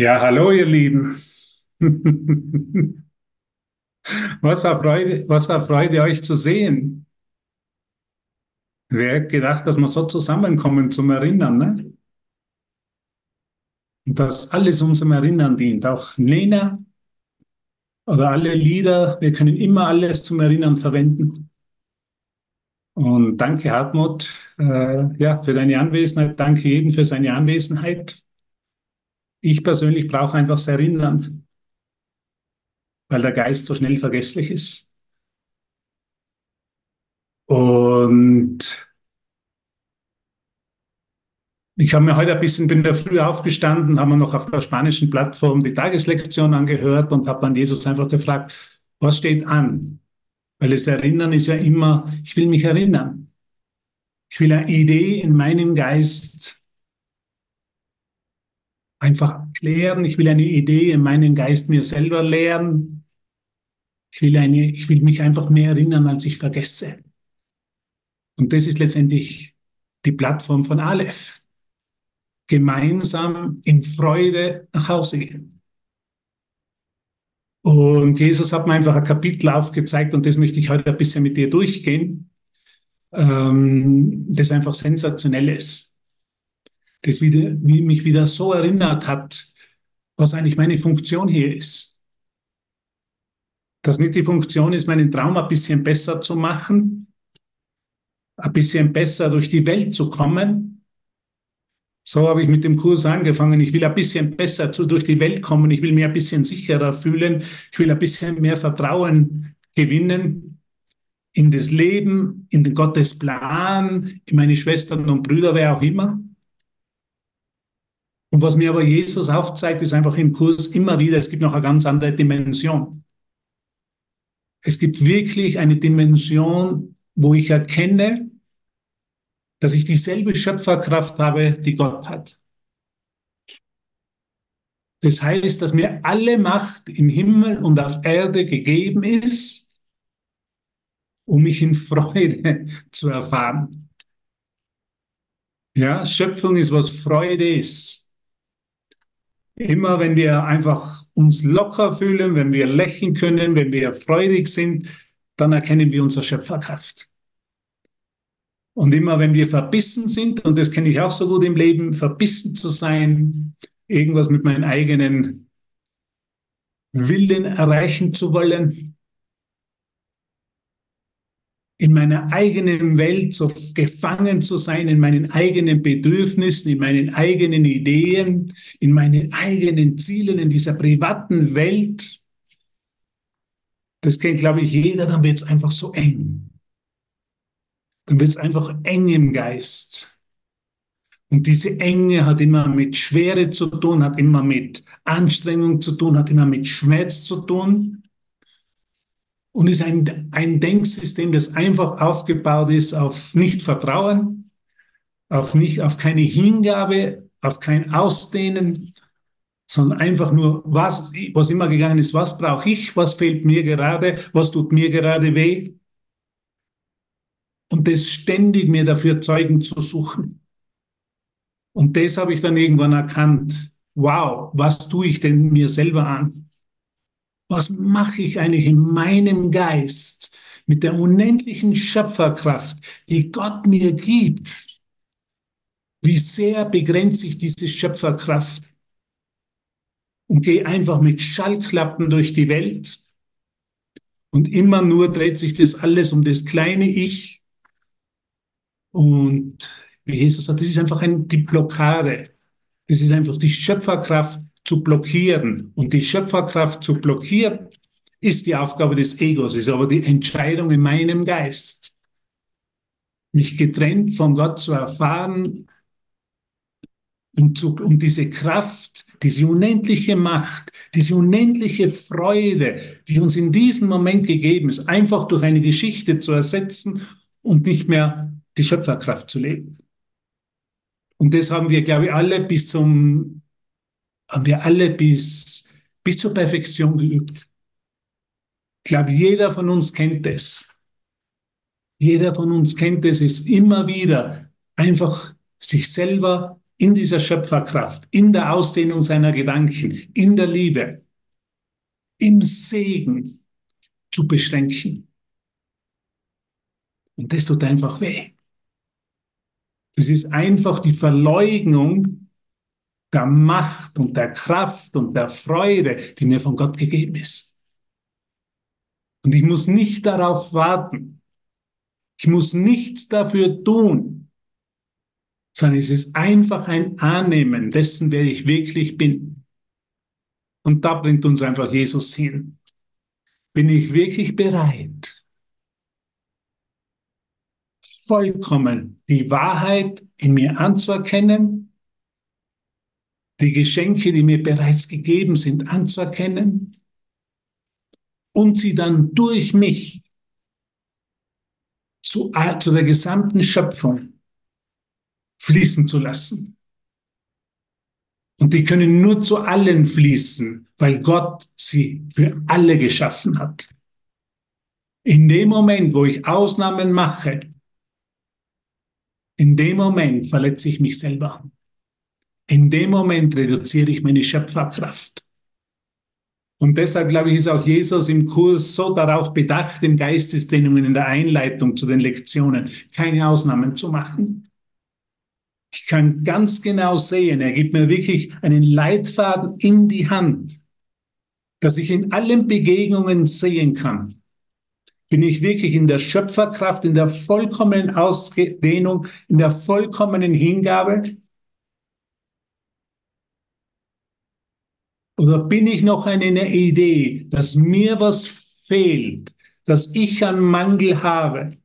Ja, hallo ihr Lieben. Was war Freude, was war Freude, euch zu sehen? Wer hätte gedacht, dass wir so zusammenkommen zum Erinnern, ne? Und dass alles unserem Erinnern dient. Auch Nena oder alle Lieder, wir können immer alles zum Erinnern verwenden. Und danke, Hartmut, äh, ja, für deine Anwesenheit. Danke jedem für seine Anwesenheit. Ich persönlich brauche einfach das Erinnern, weil der Geist so schnell vergesslich ist. Und ich habe mir heute ein bisschen, bin da früh aufgestanden, haben wir noch auf der spanischen Plattform die Tageslektion angehört und habe dann Jesus einfach gefragt, was steht an? Weil das Erinnern ist ja immer, ich will mich erinnern. Ich will eine Idee in meinem Geist einfach klären. Ich will eine Idee in meinem Geist mir selber lernen. Ich will, eine, ich will mich einfach mehr erinnern, als ich vergesse. Und das ist letztendlich die Plattform von Aleph. Gemeinsam in Freude nach Hause gehen. Und Jesus hat mir einfach ein Kapitel aufgezeigt und das möchte ich heute ein bisschen mit dir durchgehen, ähm, das einfach sensationell ist das wieder, wie mich wieder so erinnert hat, was eigentlich meine Funktion hier ist. Dass nicht die Funktion ist, meinen Traum ein bisschen besser zu machen, ein bisschen besser durch die Welt zu kommen. So habe ich mit dem Kurs angefangen. Ich will ein bisschen besser zu, durch die Welt kommen. Ich will mich ein bisschen sicherer fühlen. Ich will ein bisschen mehr Vertrauen gewinnen in das Leben, in den Gottes Plan, in meine Schwestern und Brüder, wer auch immer. Und was mir aber Jesus aufzeigt, ist einfach im Kurs immer wieder, es gibt noch eine ganz andere Dimension. Es gibt wirklich eine Dimension, wo ich erkenne, dass ich dieselbe Schöpferkraft habe, die Gott hat. Das heißt, dass mir alle Macht im Himmel und auf Erde gegeben ist, um mich in Freude zu erfahren. Ja, Schöpfung ist, was Freude ist. Immer wenn wir einfach uns locker fühlen, wenn wir lächeln können, wenn wir freudig sind, dann erkennen wir unsere Schöpferkraft. Und immer wenn wir verbissen sind, und das kenne ich auch so gut im Leben, verbissen zu sein, irgendwas mit meinen eigenen Willen erreichen zu wollen, in meiner eigenen Welt so gefangen zu sein, in meinen eigenen Bedürfnissen, in meinen eigenen Ideen, in meinen eigenen Zielen, in dieser privaten Welt. Das kennt, glaube ich, jeder, dann wird es einfach so eng. Dann wird es einfach eng im Geist. Und diese Enge hat immer mit Schwere zu tun, hat immer mit Anstrengung zu tun, hat immer mit Schmerz zu tun und ist ein, ein Denksystem, das einfach aufgebaut ist auf Nicht-Vertrauen, auf, nicht, auf keine Hingabe, auf kein Ausdehnen, sondern einfach nur, was, was immer gegangen ist, was brauche ich, was fehlt mir gerade, was tut mir gerade weh. Und das ständig mir dafür Zeugen zu suchen. Und das habe ich dann irgendwann erkannt. Wow, was tue ich denn mir selber an? Was mache ich eigentlich in meinem Geist mit der unendlichen Schöpferkraft, die Gott mir gibt? Wie sehr begrenzt sich diese Schöpferkraft? Und gehe einfach mit Schallklappen durch die Welt. Und immer nur dreht sich das alles um das kleine Ich. Und wie Jesus sagt, das ist einfach ein, die Blockade. Das ist einfach die Schöpferkraft, zu blockieren. Und die Schöpferkraft zu blockieren, ist die Aufgabe des Egos, ist aber die Entscheidung in meinem Geist. Mich getrennt von Gott zu erfahren und, zu, und diese Kraft, diese unendliche Macht, diese unendliche Freude, die uns in diesem Moment gegeben ist, einfach durch eine Geschichte zu ersetzen und nicht mehr die Schöpferkraft zu leben. Und das haben wir, glaube ich, alle bis zum haben wir alle bis, bis zur Perfektion geübt. Ich glaube, jeder von uns kennt es. Jeder von uns kennt es, ist immer wieder einfach sich selber in dieser Schöpferkraft, in der Ausdehnung seiner Gedanken, in der Liebe, im Segen zu beschränken. Und das tut einfach weh. Das ist einfach die Verleugnung der Macht und der Kraft und der Freude, die mir von Gott gegeben ist. Und ich muss nicht darauf warten. Ich muss nichts dafür tun, sondern es ist einfach ein Annehmen dessen, wer ich wirklich bin. Und da bringt uns einfach Jesus hin. Bin ich wirklich bereit, vollkommen die Wahrheit in mir anzuerkennen, die Geschenke, die mir bereits gegeben sind, anzuerkennen und sie dann durch mich zu, zu der gesamten Schöpfung fließen zu lassen. Und die können nur zu allen fließen, weil Gott sie für alle geschaffen hat. In dem Moment, wo ich Ausnahmen mache, in dem Moment verletze ich mich selber. In dem Moment reduziere ich meine Schöpferkraft. Und deshalb, glaube ich, ist auch Jesus im Kurs so darauf bedacht, in Geistestrainingen, in der Einleitung zu den Lektionen, keine Ausnahmen zu machen. Ich kann ganz genau sehen, er gibt mir wirklich einen Leitfaden in die Hand, dass ich in allen Begegnungen sehen kann, bin ich wirklich in der Schöpferkraft, in der vollkommenen Ausdehnung, in der vollkommenen Hingabe? Oder bin ich noch in einer Idee, dass mir was fehlt, dass ich einen Mangel habe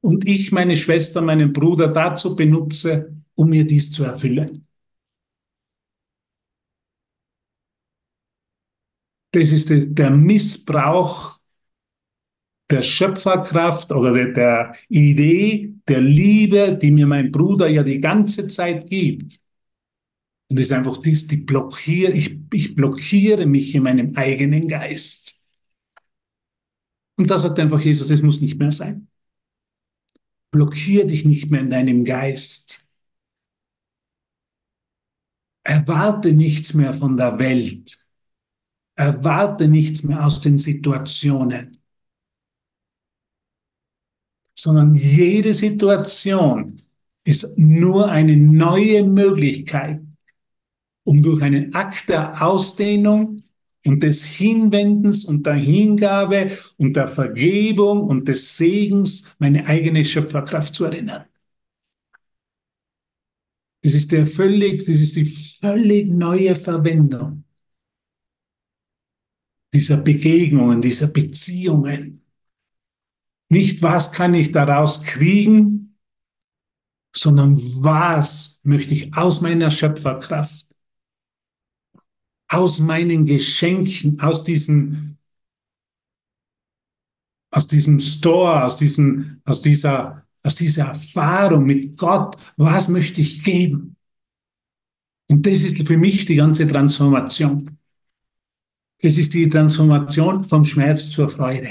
und ich meine Schwester, meinen Bruder dazu benutze, um mir dies zu erfüllen? Das ist der Missbrauch der Schöpferkraft oder der, der Idee der Liebe, die mir mein Bruder ja die ganze Zeit gibt. Und es ist einfach dies, die blockiere, ich, ich blockiere mich in meinem eigenen Geist. Und da sagt einfach Jesus, es muss nicht mehr sein. Blockier dich nicht mehr in deinem Geist. Erwarte nichts mehr von der Welt. Erwarte nichts mehr aus den Situationen sondern jede Situation ist nur eine neue Möglichkeit, um durch einen Akt der Ausdehnung und des Hinwendens und der Hingabe und der Vergebung und des Segens meine eigene Schöpferkraft zu erinnern. Das ist der völlig, das ist die völlig neue Verwendung dieser Begegnungen, dieser Beziehungen. Nicht, was kann ich daraus kriegen, sondern was möchte ich aus meiner Schöpferkraft, aus meinen Geschenken, aus diesem, aus diesem Store, aus, diesem, aus, dieser, aus dieser Erfahrung mit Gott, was möchte ich geben? Und das ist für mich die ganze Transformation. Es ist die Transformation vom Schmerz zur Freude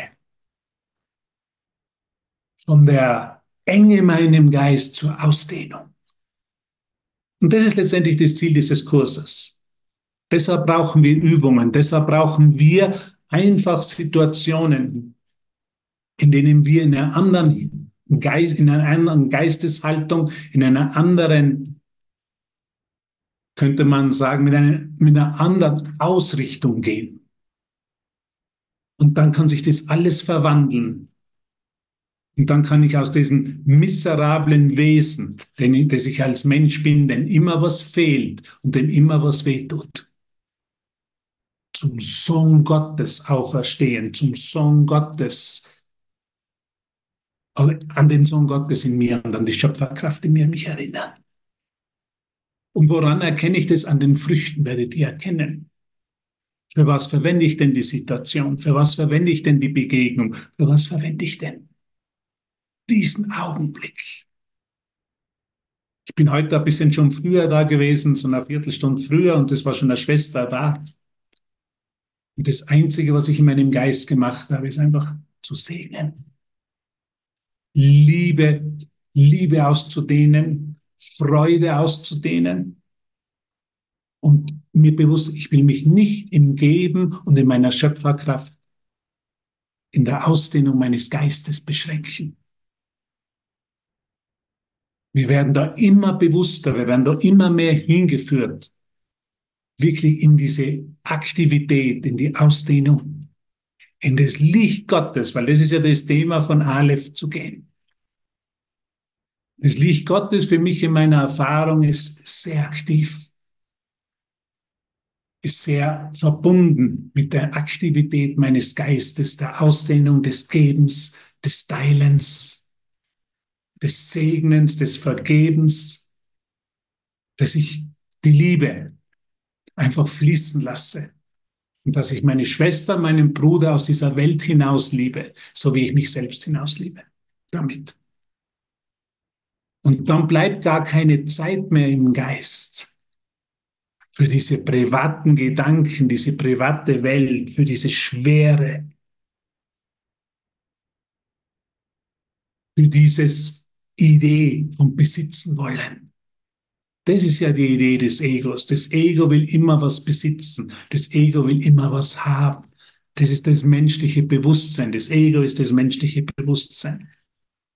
von der Enge meinem Geist zur Ausdehnung. Und das ist letztendlich das Ziel dieses Kurses. Deshalb brauchen wir Übungen, deshalb brauchen wir einfach Situationen, in denen wir in einer anderen Geist, in einer anderen Geisteshaltung, in einer anderen, könnte man sagen, mit einer, mit einer anderen Ausrichtung gehen. Und dann kann sich das alles verwandeln und dann kann ich aus diesem miserablen Wesen, den das ich als Mensch bin, dem immer was fehlt und dem immer was wehtut, zum Sohn Gottes auferstehen, zum Sohn Gottes, also an den Sohn Gottes in mir und an die Schöpferkraft in mir mich erinnern. Und woran erkenne ich das? An den Früchten werdet ihr erkennen. Für was verwende ich denn die Situation? Für was verwende ich denn die Begegnung? Für was verwende ich denn? diesen Augenblick. Ich bin heute ein bisschen schon früher da gewesen, so eine Viertelstunde früher, und es war schon eine Schwester da. Und das Einzige, was ich in meinem Geist gemacht habe, ist einfach zu segnen. Liebe, Liebe auszudehnen Freude auszudehnen und mir bewusst, ich will mich nicht im Geben und in meiner Schöpferkraft, in der Ausdehnung meines Geistes beschränken. Wir werden da immer bewusster, wir werden da immer mehr hingeführt, wirklich in diese Aktivität, in die Ausdehnung, in das Licht Gottes, weil das ist ja das Thema von Aleph zu gehen. Das Licht Gottes für mich in meiner Erfahrung ist sehr aktiv, ist sehr verbunden mit der Aktivität meines Geistes, der Ausdehnung des Gebens, des Teilens, des Segnens, des Vergebens, dass ich die Liebe einfach fließen lasse und dass ich meine Schwester, meinen Bruder aus dieser Welt hinaus liebe, so wie ich mich selbst hinaus liebe. Damit. Und dann bleibt gar keine Zeit mehr im Geist für diese privaten Gedanken, diese private Welt, für diese Schwere, für dieses Idee vom Besitzen wollen. Das ist ja die Idee des Egos. Das Ego will immer was besitzen. Das Ego will immer was haben. Das ist das menschliche Bewusstsein. Das Ego ist das menschliche Bewusstsein.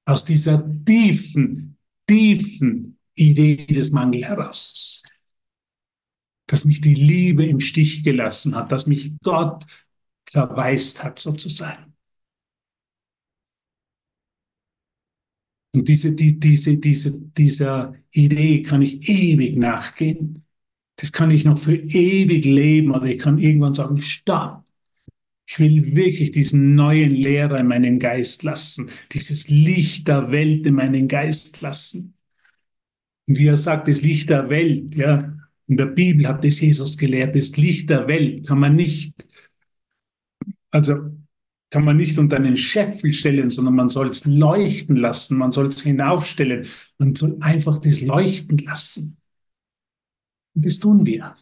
Aus dieser tiefen, tiefen Idee des Mangel heraus. Dass mich die Liebe im Stich gelassen hat, dass mich Gott verwaist hat sozusagen. Und diese, die, diese, diese, dieser Idee kann ich ewig nachgehen. Das kann ich noch für ewig leben oder ich kann irgendwann sagen, stopp. Ich will wirklich diesen neuen Lehrer in meinen Geist lassen, dieses Licht der Welt in meinen Geist lassen. Und wie er sagt, das Licht der Welt, ja, in der Bibel hat es Jesus gelehrt, das Licht der Welt kann man nicht, also kann man nicht unter einen Scheffel stellen, sondern man soll es leuchten lassen, man soll es hinaufstellen, man soll einfach das leuchten lassen. Und das tun wir.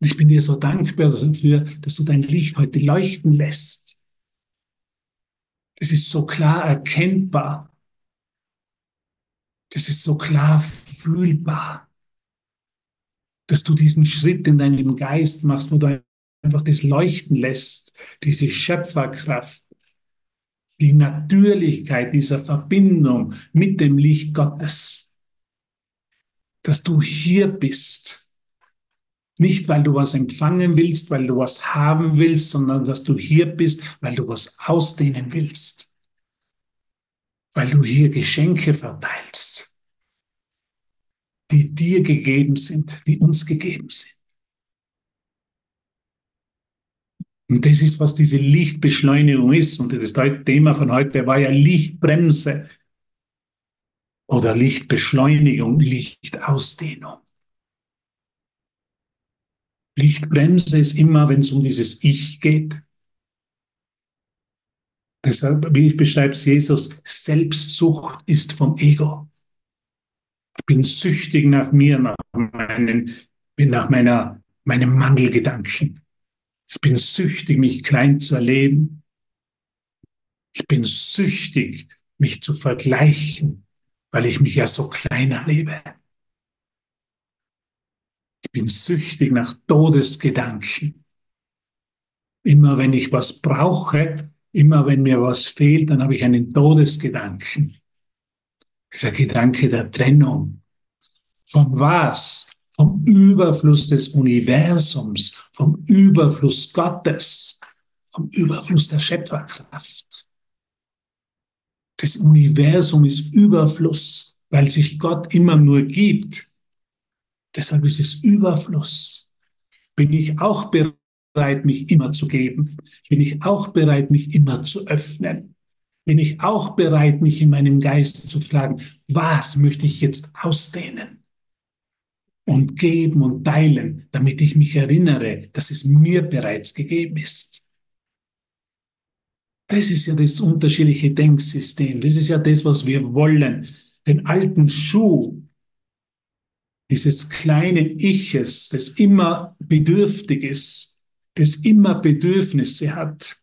Ich bin dir so dankbar dafür, dass du dein Licht heute leuchten lässt. Das ist so klar erkennbar. Das ist so klar fühlbar. Dass du diesen Schritt in deinem Geist machst, wo du einfach das leuchten lässt, diese Schöpferkraft, die Natürlichkeit dieser Verbindung mit dem Licht Gottes. Dass du hier bist nicht, weil du was empfangen willst, weil du was haben willst, sondern dass du hier bist, weil du was ausdehnen willst. Weil du hier Geschenke verteilst, die dir gegeben sind, die uns gegeben sind. Und das ist, was diese Lichtbeschleunigung ist. Und das Thema von heute war ja Lichtbremse oder Lichtbeschleunigung, Lichtausdehnung. Lichtbremse ist immer, wenn es um dieses Ich geht. Deshalb, wie ich beschreibe es Jesus, Selbstsucht ist vom Ego. Ich bin süchtig nach mir, nach, meinen, nach meiner, meinem Mangelgedanken. Ich bin süchtig, mich klein zu erleben. Ich bin süchtig, mich zu vergleichen, weil ich mich ja so klein erlebe bin süchtig nach Todesgedanken. Immer wenn ich was brauche, immer wenn mir was fehlt, dann habe ich einen Todesgedanken. Dieser Gedanke der Trennung. Von was? Vom Überfluss des Universums, vom Überfluss Gottes, vom Überfluss der Schöpferkraft. Das Universum ist Überfluss, weil sich Gott immer nur gibt. Deshalb ist es Überfluss. Bin ich auch bereit, mich immer zu geben? Bin ich auch bereit, mich immer zu öffnen? Bin ich auch bereit, mich in meinem Geist zu fragen, was möchte ich jetzt ausdehnen? Und geben und teilen, damit ich mich erinnere, dass es mir bereits gegeben ist. Das ist ja das unterschiedliche Denksystem. Das ist ja das, was wir wollen. Den alten Schuh dieses kleine Iches, das immer bedürftig ist, das immer Bedürfnisse hat,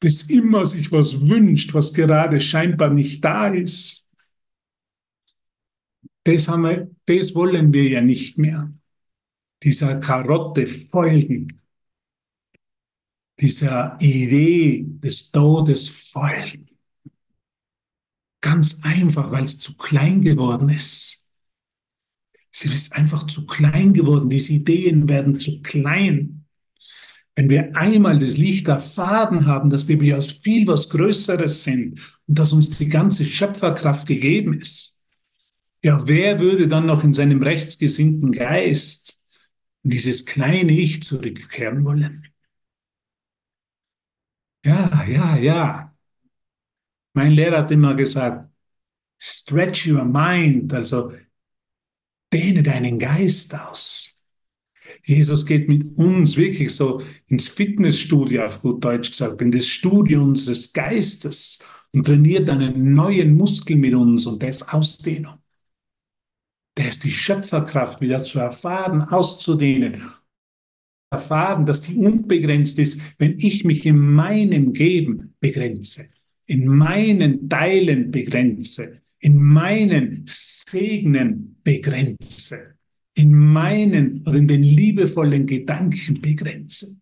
das immer sich was wünscht, was gerade scheinbar nicht da ist, Das, haben wir, das wollen wir ja nicht mehr. Dieser Karotte folgen. Dieser Idee des Todes folgen. Ganz einfach, weil es zu klein geworden ist. Sie ist einfach zu klein geworden. Diese Ideen werden zu klein. Wenn wir einmal das Licht erfahren haben, dass wir aus viel was Größeres sind und dass uns die ganze Schöpferkraft gegeben ist, ja, wer würde dann noch in seinem rechtsgesinnten Geist in dieses kleine Ich zurückkehren wollen? Ja, ja, ja. Mein Lehrer hat immer gesagt, stretch your mind, also dehne deinen Geist aus. Jesus geht mit uns wirklich so ins Fitnessstudio, auf gut Deutsch gesagt, in das Studio unseres Geistes und trainiert einen neuen Muskel mit uns und das Ausdehnung. Der ist die Schöpferkraft wieder zu erfahren, auszudehnen. Erfahren, dass die unbegrenzt ist, wenn ich mich in meinem Geben begrenze, in meinen Teilen begrenze, in meinen Segnen begrenze, in meinen oder in den liebevollen Gedanken begrenze.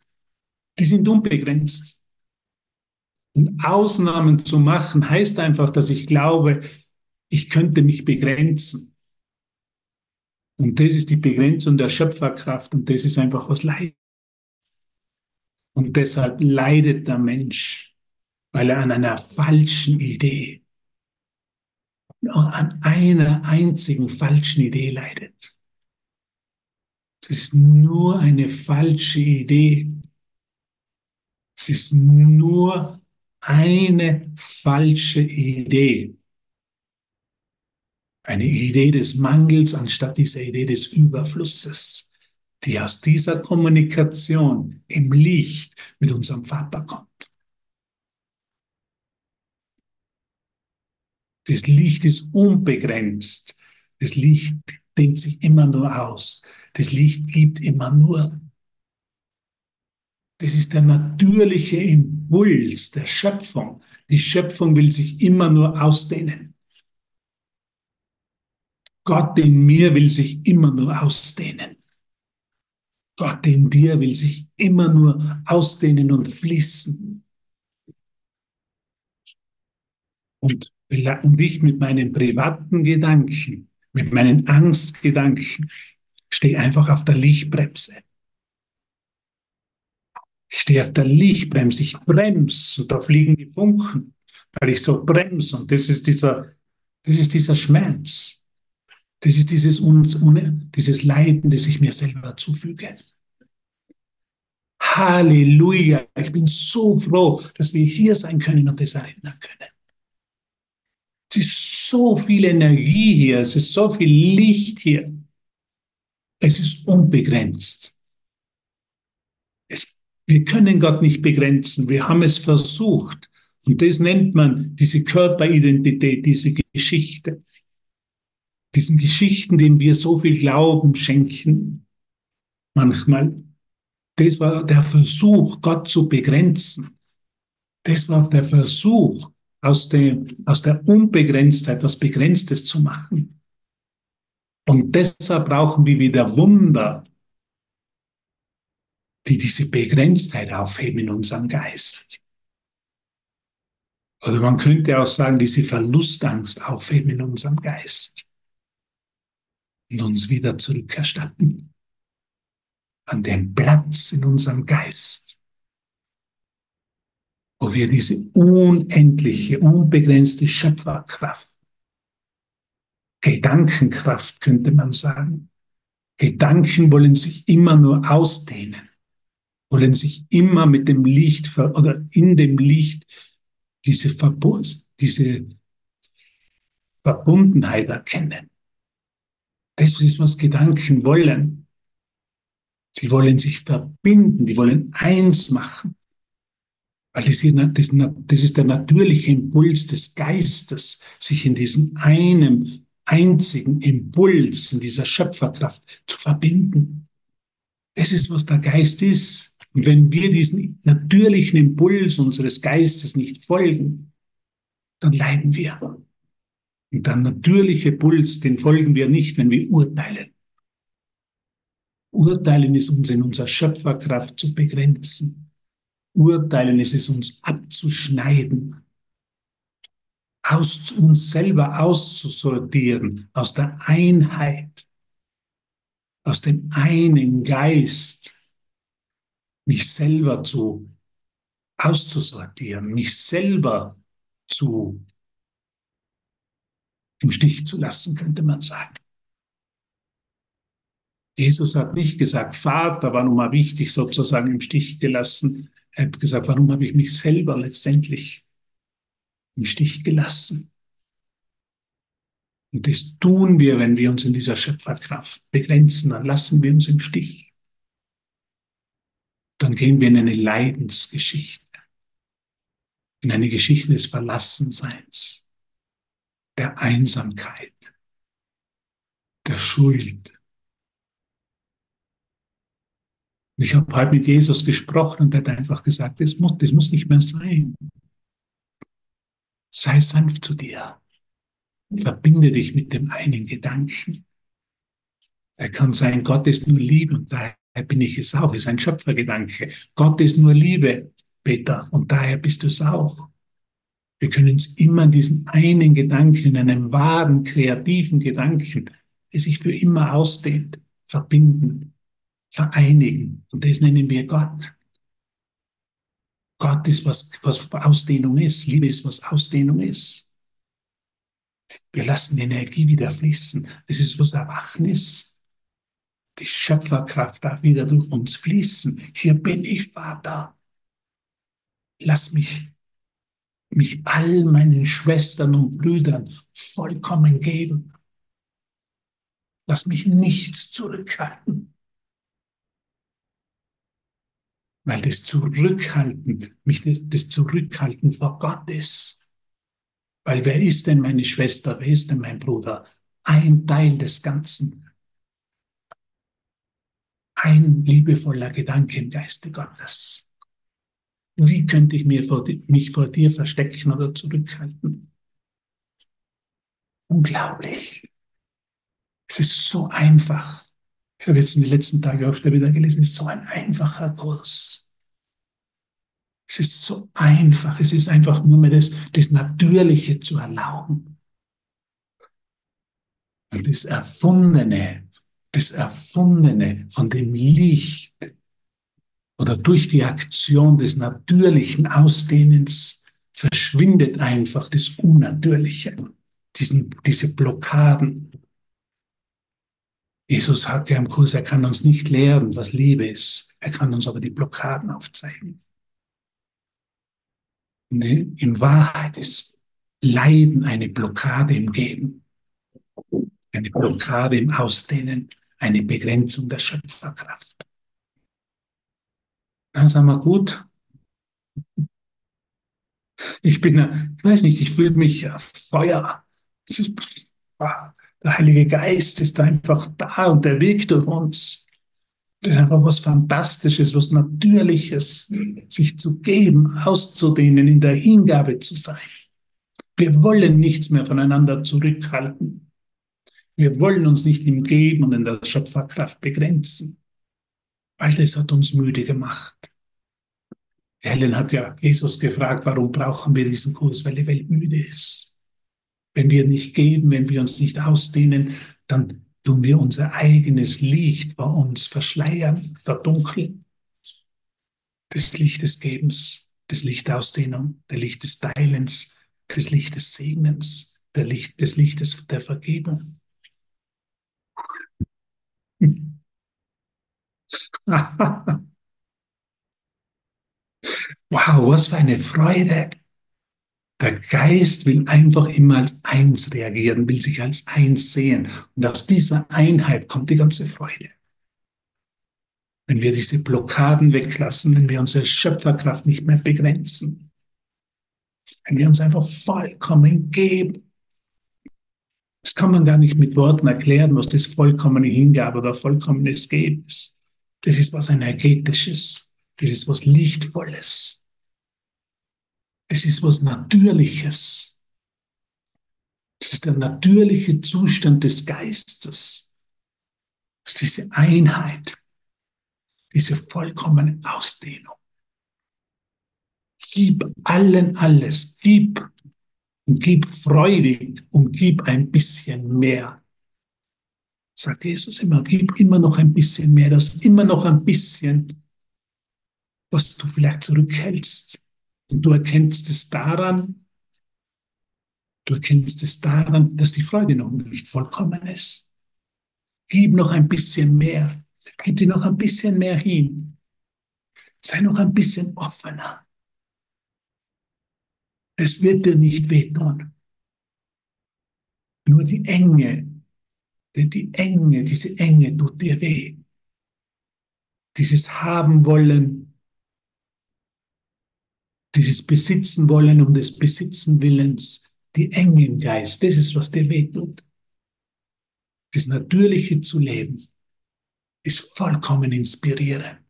Die sind unbegrenzt. Und Ausnahmen zu machen heißt einfach, dass ich glaube, ich könnte mich begrenzen. Und das ist die Begrenzung der Schöpferkraft und das ist einfach was Leid. Und deshalb leidet der Mensch, weil er an einer falschen Idee an einer einzigen falschen Idee leidet. Es ist nur eine falsche Idee. Es ist nur eine falsche Idee. Eine Idee des Mangels anstatt dieser Idee des Überflusses, die aus dieser Kommunikation im Licht mit unserem Vater kommt. Das Licht ist unbegrenzt. Das Licht dehnt sich immer nur aus. Das Licht gibt immer nur. Das ist der natürliche Impuls der Schöpfung. Die Schöpfung will sich immer nur ausdehnen. Gott in mir will sich immer nur ausdehnen. Gott in dir will sich immer nur ausdehnen und fließen. Und ich mit meinen privaten Gedanken, mit meinen Angstgedanken, stehe einfach auf der Lichtbremse. Ich stehe auf der Lichtbremse, ich bremse und da fliegen die Funken, weil ich so bremse und das ist dieser, das ist dieser Schmerz. Das ist dieses, dieses Leiden, das ich mir selber zufüge. Halleluja. Ich bin so froh, dass wir hier sein können und das erinnern können. Es ist so viel Energie hier, es ist so viel Licht hier. Es ist unbegrenzt. Es, wir können Gott nicht begrenzen, wir haben es versucht. Und das nennt man diese Körperidentität, diese Geschichte. Diesen Geschichten, denen wir so viel Glauben schenken, manchmal. Das war der Versuch, Gott zu begrenzen. Das war der Versuch, aus, dem, aus der Unbegrenztheit was Begrenztes zu machen. Und deshalb brauchen wir wieder Wunder, die diese Begrenztheit aufheben in unserem Geist. Oder man könnte auch sagen, diese Verlustangst aufheben in unserem Geist und uns wieder zurückerstatten an den Platz in unserem Geist, wo wir diese unendliche, unbegrenzte Schöpferkraft, Gedankenkraft könnte man sagen, Gedanken wollen sich immer nur ausdehnen, wollen sich immer mit dem Licht oder in dem Licht diese, Verbund, diese Verbundenheit erkennen. Das ist, was Gedanken wollen. Sie wollen sich verbinden, die wollen eins machen. Weil das, hier, das, das ist der natürliche Impuls des Geistes, sich in diesen einem einzigen Impuls, in dieser Schöpferkraft zu verbinden. Das ist, was der Geist ist. Und wenn wir diesen natürlichen Impuls unseres Geistes nicht folgen, dann leiden wir. Und der natürliche Puls, den folgen wir nicht, wenn wir urteilen. Urteilen ist uns in unserer Schöpferkraft zu begrenzen. Urteilen ist es uns abzuschneiden, aus uns selber auszusortieren, aus der Einheit, aus dem einen Geist, mich selber zu auszusortieren, mich selber zu im Stich zu lassen, könnte man sagen. Jesus hat nicht gesagt, Vater war nun mal wichtig, sozusagen im Stich gelassen. Er hat gesagt, warum habe ich mich selber letztendlich im Stich gelassen? Und das tun wir, wenn wir uns in dieser Schöpferkraft begrenzen, dann lassen wir uns im Stich. Dann gehen wir in eine Leidensgeschichte, in eine Geschichte des Verlassenseins, der Einsamkeit, der Schuld, Und ich habe halt mit Jesus gesprochen und er hat einfach gesagt, das muss, das muss nicht mehr sein. Sei sanft zu dir. Verbinde dich mit dem einen Gedanken. Er kann sein, Gott ist nur Liebe und daher bin ich es auch. Es ist ein Schöpfergedanke. Gott ist nur Liebe, Peter, und daher bist du es auch. Wir können uns immer diesen einen Gedanken, in einem wahren, kreativen Gedanken, der sich für immer ausdehnt, verbinden vereinigen. Und das nennen wir Gott. Gott ist, was, was Ausdehnung ist. Liebe ist, was Ausdehnung ist. Wir lassen die Energie wieder fließen. Das ist, was Erwachen ist. Die Schöpferkraft darf wieder durch uns fließen. Hier bin ich, Vater. Lass mich, mich all meinen Schwestern und Brüdern vollkommen geben. Lass mich nichts zurückhalten. weil das Zurückhalten, mich das, das Zurückhalten vor Gott ist. Weil wer ist denn meine Schwester, wer ist denn mein Bruder? Ein Teil des Ganzen. Ein liebevoller Gedanke im Geiste Gottes. Wie könnte ich mir vor, mich vor dir verstecken oder zurückhalten? Unglaublich. Es ist so einfach. Ich habe jetzt in den letzten Tagen öfter wieder gelesen, es ist so ein einfacher Kurs. Es ist so einfach, es ist einfach nur mehr das, das Natürliche zu erlauben. Und das Erfundene, das Erfundene von dem Licht oder durch die Aktion des natürlichen Ausdehnens verschwindet einfach das Unnatürliche, diesen, diese Blockaden, Jesus sagt ja im Kurs, er kann uns nicht lehren, was Liebe ist. Er kann uns aber die Blockaden aufzeigen. In Wahrheit ist Leiden eine Blockade im Geben, eine Blockade im Ausdehnen, eine Begrenzung der Schöpferkraft. Dann sagen wir gut. Ich bin, ich weiß nicht, ich fühle mich Feuer. Ist, der Heilige Geist ist einfach da und der Weg durch uns. Das ist einfach was Fantastisches, was Natürliches, sich zu geben, auszudehnen, in der Hingabe zu sein. Wir wollen nichts mehr voneinander zurückhalten. Wir wollen uns nicht im Geben und in der Schöpferkraft begrenzen, weil das hat uns müde gemacht. Helen hat ja Jesus gefragt, warum brauchen wir diesen Kurs, weil die Welt müde ist. Wenn wir nicht geben, wenn wir uns nicht ausdehnen, dann tun wir unser eigenes Licht bei uns verschleiern, verdunkeln. Das Licht des Gebens, das Licht der Ausdehnung, der Licht des Teilens, das Licht des Segnens, der Licht, des Lichtes der Vergebung. wow, was für eine Freude. Der Geist will einfach immer als eins reagieren, will sich als eins sehen. Und aus dieser Einheit kommt die ganze Freude. Wenn wir diese Blockaden weglassen, wenn wir unsere Schöpferkraft nicht mehr begrenzen, wenn wir uns einfach vollkommen geben. Das kann man gar nicht mit Worten erklären, was das vollkommene Hingabe oder vollkommenes Geben ist. Das ist was Energetisches. Das ist was Lichtvolles. Es ist was Natürliches. Das ist der natürliche Zustand des Geistes. Das ist diese Einheit, diese vollkommene Ausdehnung. Gib allen alles, gib und gib freudig und gib ein bisschen mehr. Sagt Jesus immer, gib immer noch ein bisschen mehr, das immer noch ein bisschen, was du vielleicht zurückhältst. Und du erkennst es daran, du erkennst es daran, dass die Freude noch nicht vollkommen ist. Gib noch ein bisschen mehr, gib dir noch ein bisschen mehr hin. Sei noch ein bisschen offener. Es wird dir nicht wehtun. Nur die Enge, die Enge, diese Enge tut dir weh. Dieses Haben wollen, dieses Besitzen wollen um des Besitzen Willens, die Enge im Geist, das ist, was dir wehtut. Das Natürliche zu leben ist vollkommen inspirierend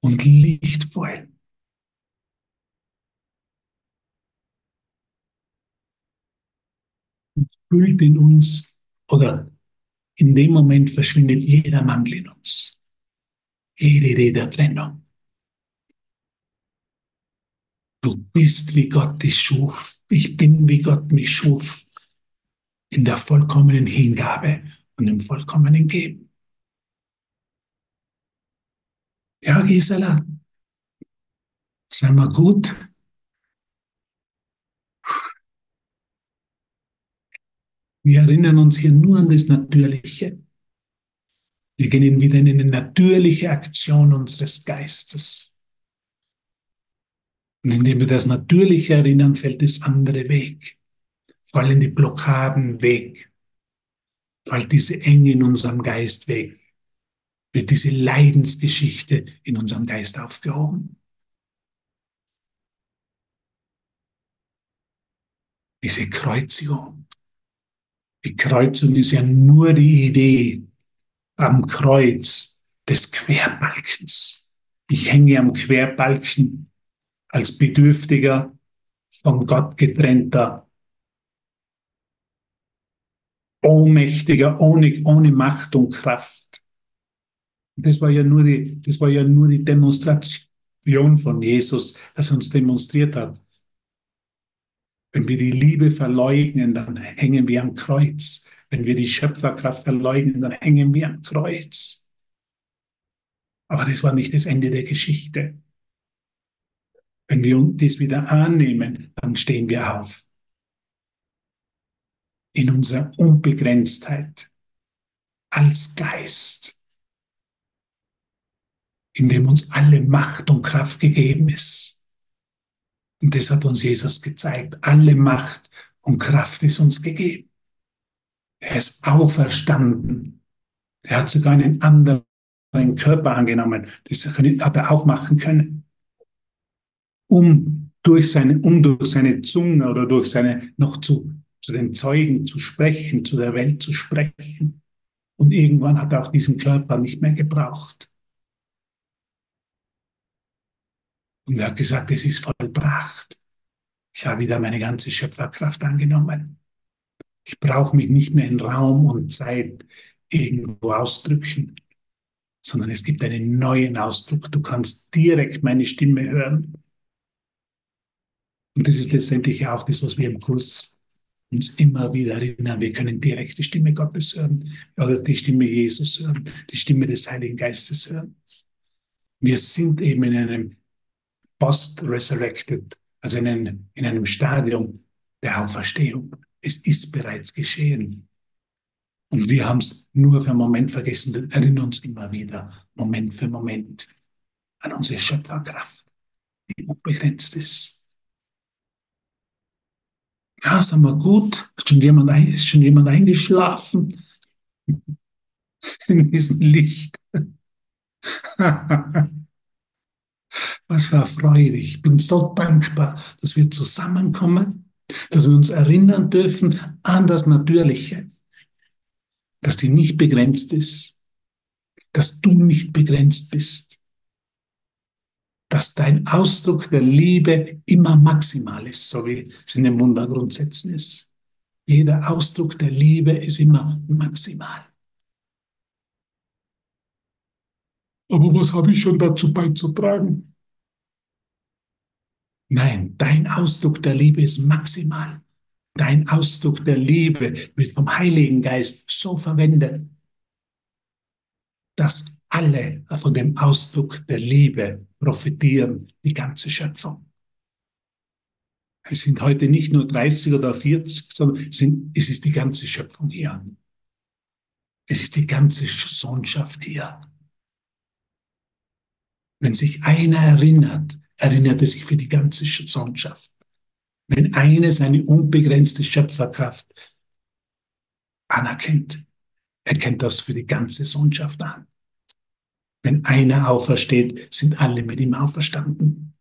und lichtvoll. Füllt in uns oder in dem Moment verschwindet jeder Mangel in uns. Jede Idee der Trennung. Du bist, wie Gott dich schuf. Ich bin, wie Gott mich schuf. In der vollkommenen Hingabe und im vollkommenen Geben. Ja, Gisela, sei mal gut. Wir erinnern uns hier nur an das Natürliche. Wir gehen wieder in eine natürliche Aktion unseres Geistes. Und indem wir das Natürliche erinnern, fällt das andere weg. Fallen die Blockaden weg. Fällt diese Enge in unserem Geist weg. Wird diese Leidensgeschichte in unserem Geist aufgehoben. Diese Kreuzigung. Die Kreuzung ist ja nur die Idee am Kreuz des Querbalkens. Ich hänge am Querbalken als bedürftiger, von Gott getrennter, ohnmächtiger, ohne, ohne Macht und Kraft. Das war ja nur die, das war ja nur die Demonstration von Jesus, das uns demonstriert hat. Wenn wir die Liebe verleugnen, dann hängen wir am Kreuz. Wenn wir die Schöpferkraft verleugnen, dann hängen wir am Kreuz. Aber das war nicht das Ende der Geschichte. Wenn wir uns das wieder annehmen, dann stehen wir auf. In unserer Unbegrenztheit als Geist, in dem uns alle Macht und Kraft gegeben ist. Und das hat uns Jesus gezeigt. Alle Macht und Kraft ist uns gegeben. Er ist auferstanden. Er hat sogar einen anderen Körper angenommen. Das hat er auch machen können. Um durch seine, um durch seine Zunge oder durch seine, noch zu, zu den Zeugen zu sprechen, zu der Welt zu sprechen. Und irgendwann hat er auch diesen Körper nicht mehr gebraucht. Und er hat gesagt, es ist vollbracht. Ich habe wieder meine ganze Schöpferkraft angenommen. Ich brauche mich nicht mehr in Raum und Zeit irgendwo ausdrücken, sondern es gibt einen neuen Ausdruck. Du kannst direkt meine Stimme hören. Und das ist letztendlich auch das, was wir im Kurs uns immer wieder erinnern. Wir können direkt die Stimme Gottes hören oder die Stimme Jesus hören, die Stimme des Heiligen Geistes hören. Wir sind eben in einem post-resurrected, also in einem, in einem Stadium der Auferstehung. Es ist bereits geschehen. Und wir haben es nur für einen Moment vergessen, wir erinnern uns immer wieder, Moment für Moment, an unsere Schöpferkraft, die unbegrenzt ist. Ja, sind wir gut? Ist schon jemand, ist schon jemand eingeschlafen? In diesem Licht. Was war Freude. Ich bin so dankbar, dass wir zusammenkommen, dass wir uns erinnern dürfen an das Natürliche, dass die nicht begrenzt ist, dass du nicht begrenzt bist. dass dein Ausdruck der Liebe immer maximal ist, so wie es in den Wundergrundsätzen ist. Jeder Ausdruck der Liebe ist immer maximal. Aber was habe ich schon dazu beizutragen? Nein, dein Ausdruck der Liebe ist maximal. Dein Ausdruck der Liebe wird vom Heiligen Geist so verwendet, dass alle von dem Ausdruck der Liebe profitieren, die ganze Schöpfung. Es sind heute nicht nur 30 oder 40, sondern es, sind, es ist die ganze Schöpfung hier. Es ist die ganze Sohnschaft hier. Wenn sich einer erinnert, erinnert er sich für die ganze Sohnschaft. Wenn einer seine unbegrenzte Schöpferkraft anerkennt, erkennt das für die ganze Sohnschaft an. Wenn einer aufersteht, sind alle mit ihm auferstanden.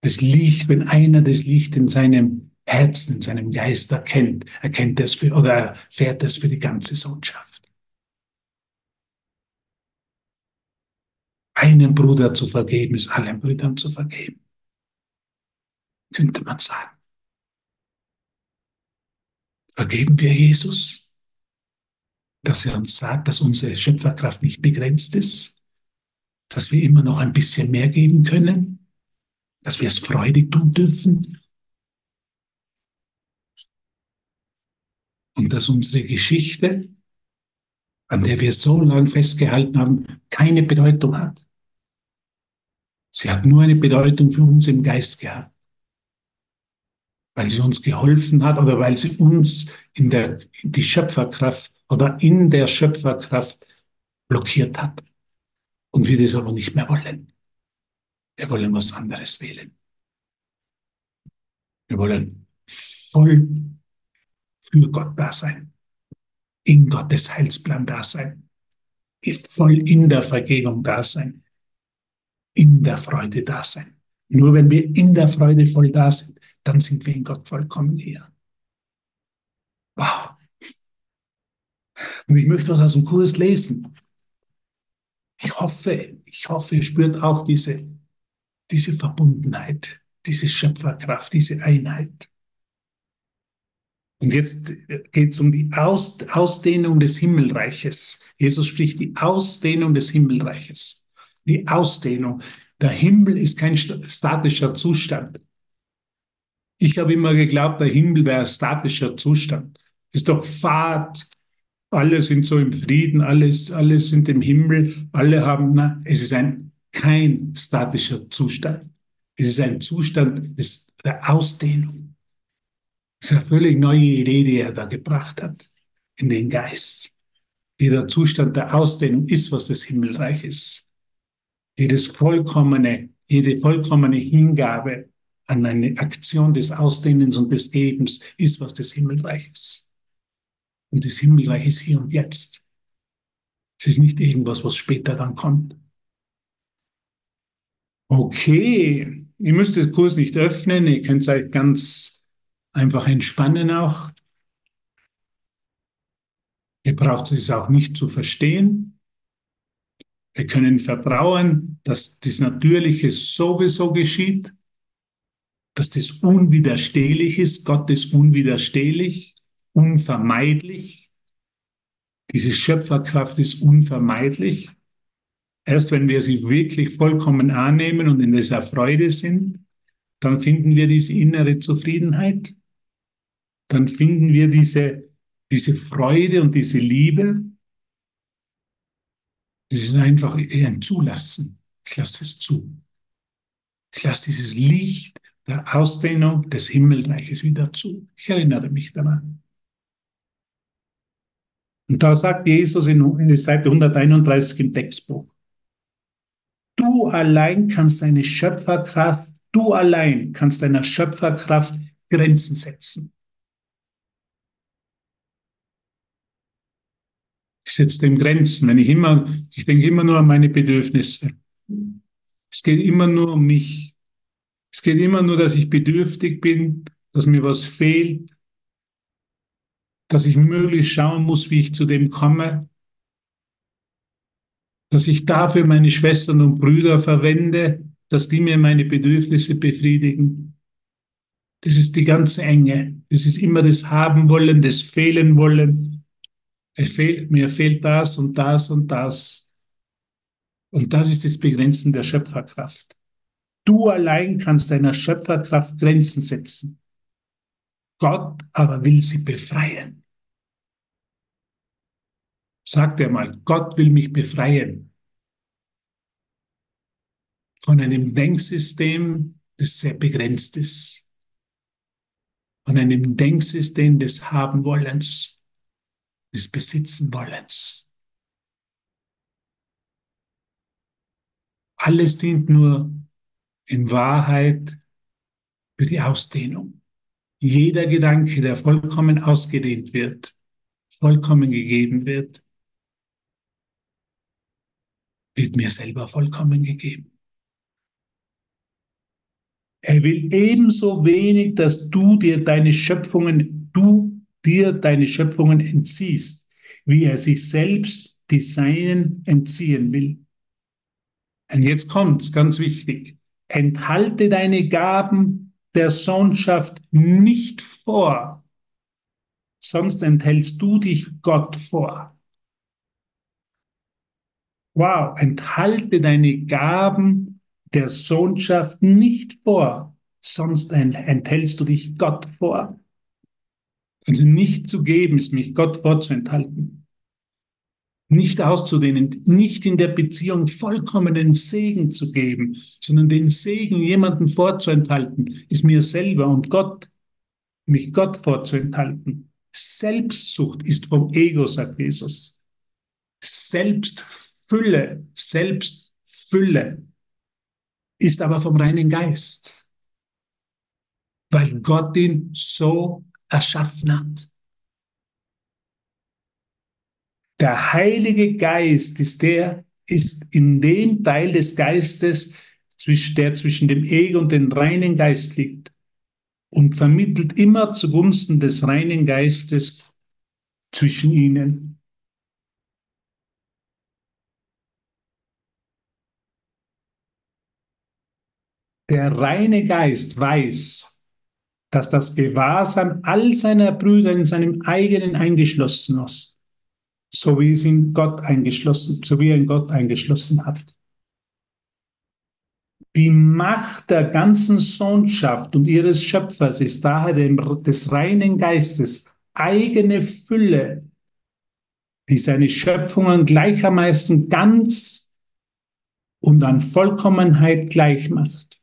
Das Licht, wenn einer das Licht in seinem Herzen, in seinem Geist erkennt, erkennt er es für, oder erfährt es für die ganze Sohnschaft. Einem Bruder zu vergeben, ist allen Brüdern zu vergeben. Könnte man sagen. Vergeben wir Jesus? dass er uns sagt, dass unsere Schöpferkraft nicht begrenzt ist, dass wir immer noch ein bisschen mehr geben können, dass wir es freudig tun dürfen und dass unsere Geschichte, an der wir so lange festgehalten haben, keine Bedeutung hat. Sie hat nur eine Bedeutung für uns im Geist gehabt weil sie uns geholfen hat oder weil sie uns in der, die Schöpferkraft oder in der Schöpferkraft blockiert hat. Und wir das aber nicht mehr wollen. Wir wollen was anderes wählen. Wir wollen voll für Gott da sein, in Gottes Heilsplan da sein, voll in der Vergebung da sein, in der Freude da sein. Nur wenn wir in der Freude voll da sind, dann sind wir in Gott vollkommen hier. Wow. Und ich möchte was aus dem Kurs lesen. Ich hoffe, ich hoffe, ihr spürt auch diese, diese Verbundenheit, diese Schöpferkraft, diese Einheit. Und jetzt geht es um die Aus, Ausdehnung des Himmelreiches. Jesus spricht die Ausdehnung des Himmelreiches. Die Ausdehnung. Der Himmel ist kein statischer Zustand. Ich habe immer geglaubt, der Himmel wäre ein statischer Zustand. Ist doch Fahrt, alle sind so im Frieden, alles, alle sind im Himmel, alle haben, na, es ist ein kein statischer Zustand. Es ist ein Zustand des, der Ausdehnung. Das ist eine völlig neue Idee, die er da gebracht hat in den Geist. Jeder Zustand der Ausdehnung ist, was das Himmelreich ist. Jedes vollkommene, jede vollkommene Hingabe an eine Aktion des Ausdehnens und des Gebens ist, was das Himmelreich ist. Und das Himmelreich ist hier und jetzt. Es ist nicht irgendwas, was später dann kommt. Okay, ihr müsst den Kurs nicht öffnen, ihr könnt euch ganz einfach entspannen auch. Ihr braucht es auch nicht zu verstehen. Wir können vertrauen, dass das Natürliche sowieso geschieht, dass das unwiderstehlich ist. Gott ist unwiderstehlich unvermeidlich. Diese Schöpferkraft ist unvermeidlich. Erst wenn wir sie wirklich vollkommen annehmen und in dieser Freude sind, dann finden wir diese innere Zufriedenheit. Dann finden wir diese, diese Freude und diese Liebe. Es ist einfach ein Zulassen. Ich lasse es zu. Ich lasse dieses Licht der Ausdehnung des Himmelreiches wieder zu. Ich erinnere mich daran. Und da sagt Jesus in Seite 131 im Textbuch, du allein kannst deine Schöpferkraft, du allein kannst deiner Schöpferkraft Grenzen setzen. Ich setze dem Grenzen, wenn ich immer, ich denke immer nur an meine Bedürfnisse. Es geht immer nur um mich. Es geht immer nur, dass ich bedürftig bin, dass mir was fehlt, dass ich möglichst schauen muss, wie ich zu dem komme, dass ich dafür meine Schwestern und Brüder verwende, dass die mir meine Bedürfnisse befriedigen. Das ist die ganze Enge. Das ist immer das Haben wollen, das Fehlen wollen. Fehl, mir fehlt das und das und das. Und das ist das Begrenzen der Schöpferkraft. Du allein kannst deiner Schöpferkraft Grenzen setzen. Gott aber will sie befreien. Sagt er mal, Gott will mich befreien von einem Denksystem, das sehr begrenzt ist, von einem Denksystem des Habenwollens, des Besitzenwollens. Alles dient nur in Wahrheit für die Ausdehnung. Jeder Gedanke, der vollkommen ausgedehnt wird, vollkommen gegeben wird, wird mir selber vollkommen gegeben. Er will ebenso wenig, dass du dir deine Schöpfungen, du dir deine Schöpfungen entziehst, wie er sich selbst die Seinen entziehen will. Und jetzt kommt's, ganz wichtig. Enthalte deine Gaben der Sohnschaft nicht vor, sonst enthältst du dich Gott vor. Wow, enthalte deine Gaben der Sohnschaft nicht vor, sonst enthältst du dich Gott vor. Also nicht zu geben ist mich Gott vorzuenthalten. Nicht auszudehnen, nicht in der Beziehung vollkommenen Segen zu geben, sondern den Segen jemanden vorzuenthalten, ist mir selber und Gott, mich Gott vorzuenthalten. Selbstsucht ist vom Ego, sagt Jesus. Selbstfülle, Selbstfülle ist aber vom reinen Geist, weil Gott ihn so erschaffen hat. Der Heilige Geist ist der, ist in dem Teil des Geistes, der zwischen dem Ego und dem reinen Geist liegt und vermittelt immer zugunsten des reinen Geistes zwischen ihnen. Der reine Geist weiß, dass das Gewahrsam all seiner Brüder in seinem eigenen eingeschlossen ist, so wie es in Gott eingeschlossen, so wie er in Gott eingeschlossen hat. Die Macht der ganzen Sohnschaft und ihres Schöpfers ist daher dem, des reinen Geistes eigene Fülle, die seine Schöpfungen gleichermaßen ganz und an Vollkommenheit gleich macht.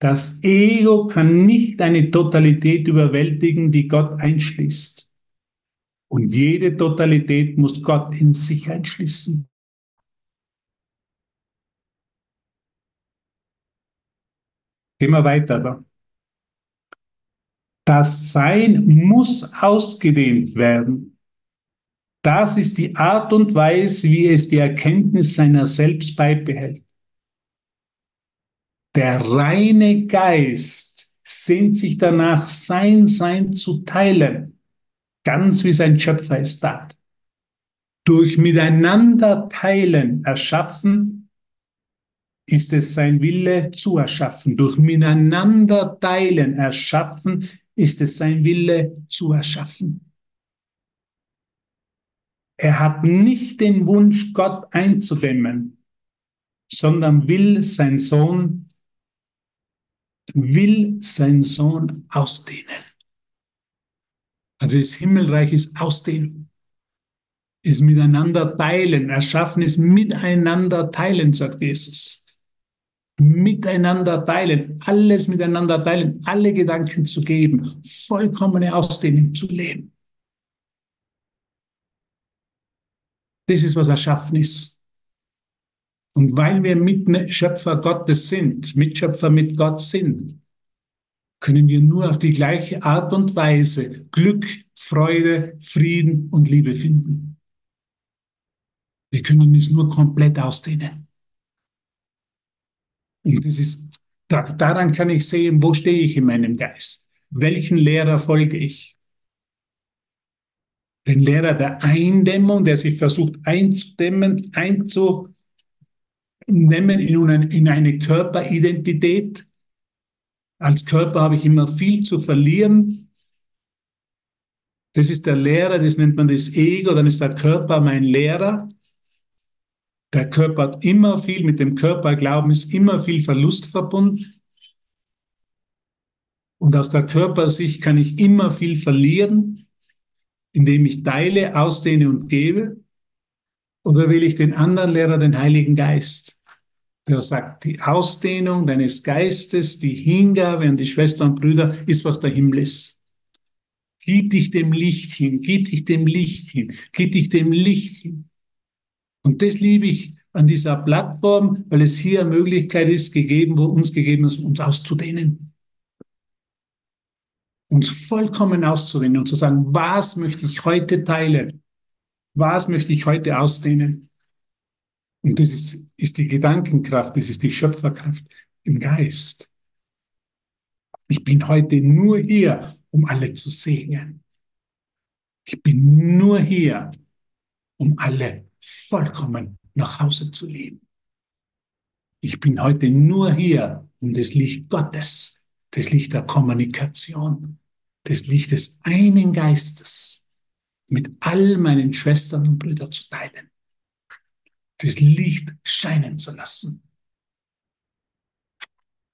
Das Ego kann nicht eine Totalität überwältigen, die Gott einschließt. Und jede Totalität muss Gott in sich einschließen. Gehen wir weiter da. Das Sein muss ausgedehnt werden. Das ist die Art und Weise, wie es die Erkenntnis seiner selbst beibehält. Der reine Geist sehnt sich danach, sein Sein zu teilen, ganz wie sein Schöpfer es tat. Durch Miteinander teilen erschaffen ist es sein Wille zu erschaffen. Durch Miteinander teilen erschaffen ist es sein Wille zu erschaffen. Er hat nicht den Wunsch, Gott einzudämmen, sondern will sein Sohn will sein Sohn ausdehnen. Also das Himmelreich ist Ausdehnung, ist miteinander teilen, erschaffen ist miteinander teilen, sagt Jesus. Miteinander teilen, alles miteinander teilen, alle Gedanken zu geben, vollkommene Ausdehnung zu leben. Das ist, was erschaffen ist. Und weil wir Mitschöpfer Gottes sind, Mitschöpfer mit Gott sind, können wir nur auf die gleiche Art und Weise Glück, Freude, Frieden und Liebe finden. Wir können es nur komplett ausdehnen. Und das ist, daran kann ich sehen, wo stehe ich in meinem Geist? Welchen Lehrer folge ich? den Lehrer der Eindämmung, der sich versucht einzudämmen, einzunehmen eine, in eine Körperidentität. Als Körper habe ich immer viel zu verlieren. Das ist der Lehrer, das nennt man das Ego, dann ist der Körper mein Lehrer. Der Körper hat immer viel, mit dem Körperglauben ist immer viel Verlust verbunden. Und aus der Körpersicht kann ich immer viel verlieren, indem ich teile, ausdehne und gebe. Oder will ich den anderen Lehrer, den Heiligen Geist, der sagt, die Ausdehnung deines Geistes, die Hingabe an die Schwestern und Brüder ist, was der Himmel ist. Gib dich dem Licht hin, gib dich dem Licht hin, gib dich dem Licht hin. Und das liebe ich an dieser Plattform, weil es hier eine Möglichkeit ist, gegeben, wo uns gegeben ist, uns auszudehnen. Uns vollkommen auszudehnen und zu sagen, was möchte ich heute teilen? Was möchte ich heute ausdehnen? Und das ist, ist die Gedankenkraft, das ist die Schöpferkraft im Geist. Ich bin heute nur hier, um alle zu segnen. Ich bin nur hier, um alle vollkommen nach Hause zu leben. Ich bin heute nur hier, um das Licht Gottes, das Licht der Kommunikation, das Licht des einen Geistes mit all meinen Schwestern und Brüdern zu teilen. Das Licht scheinen zu lassen.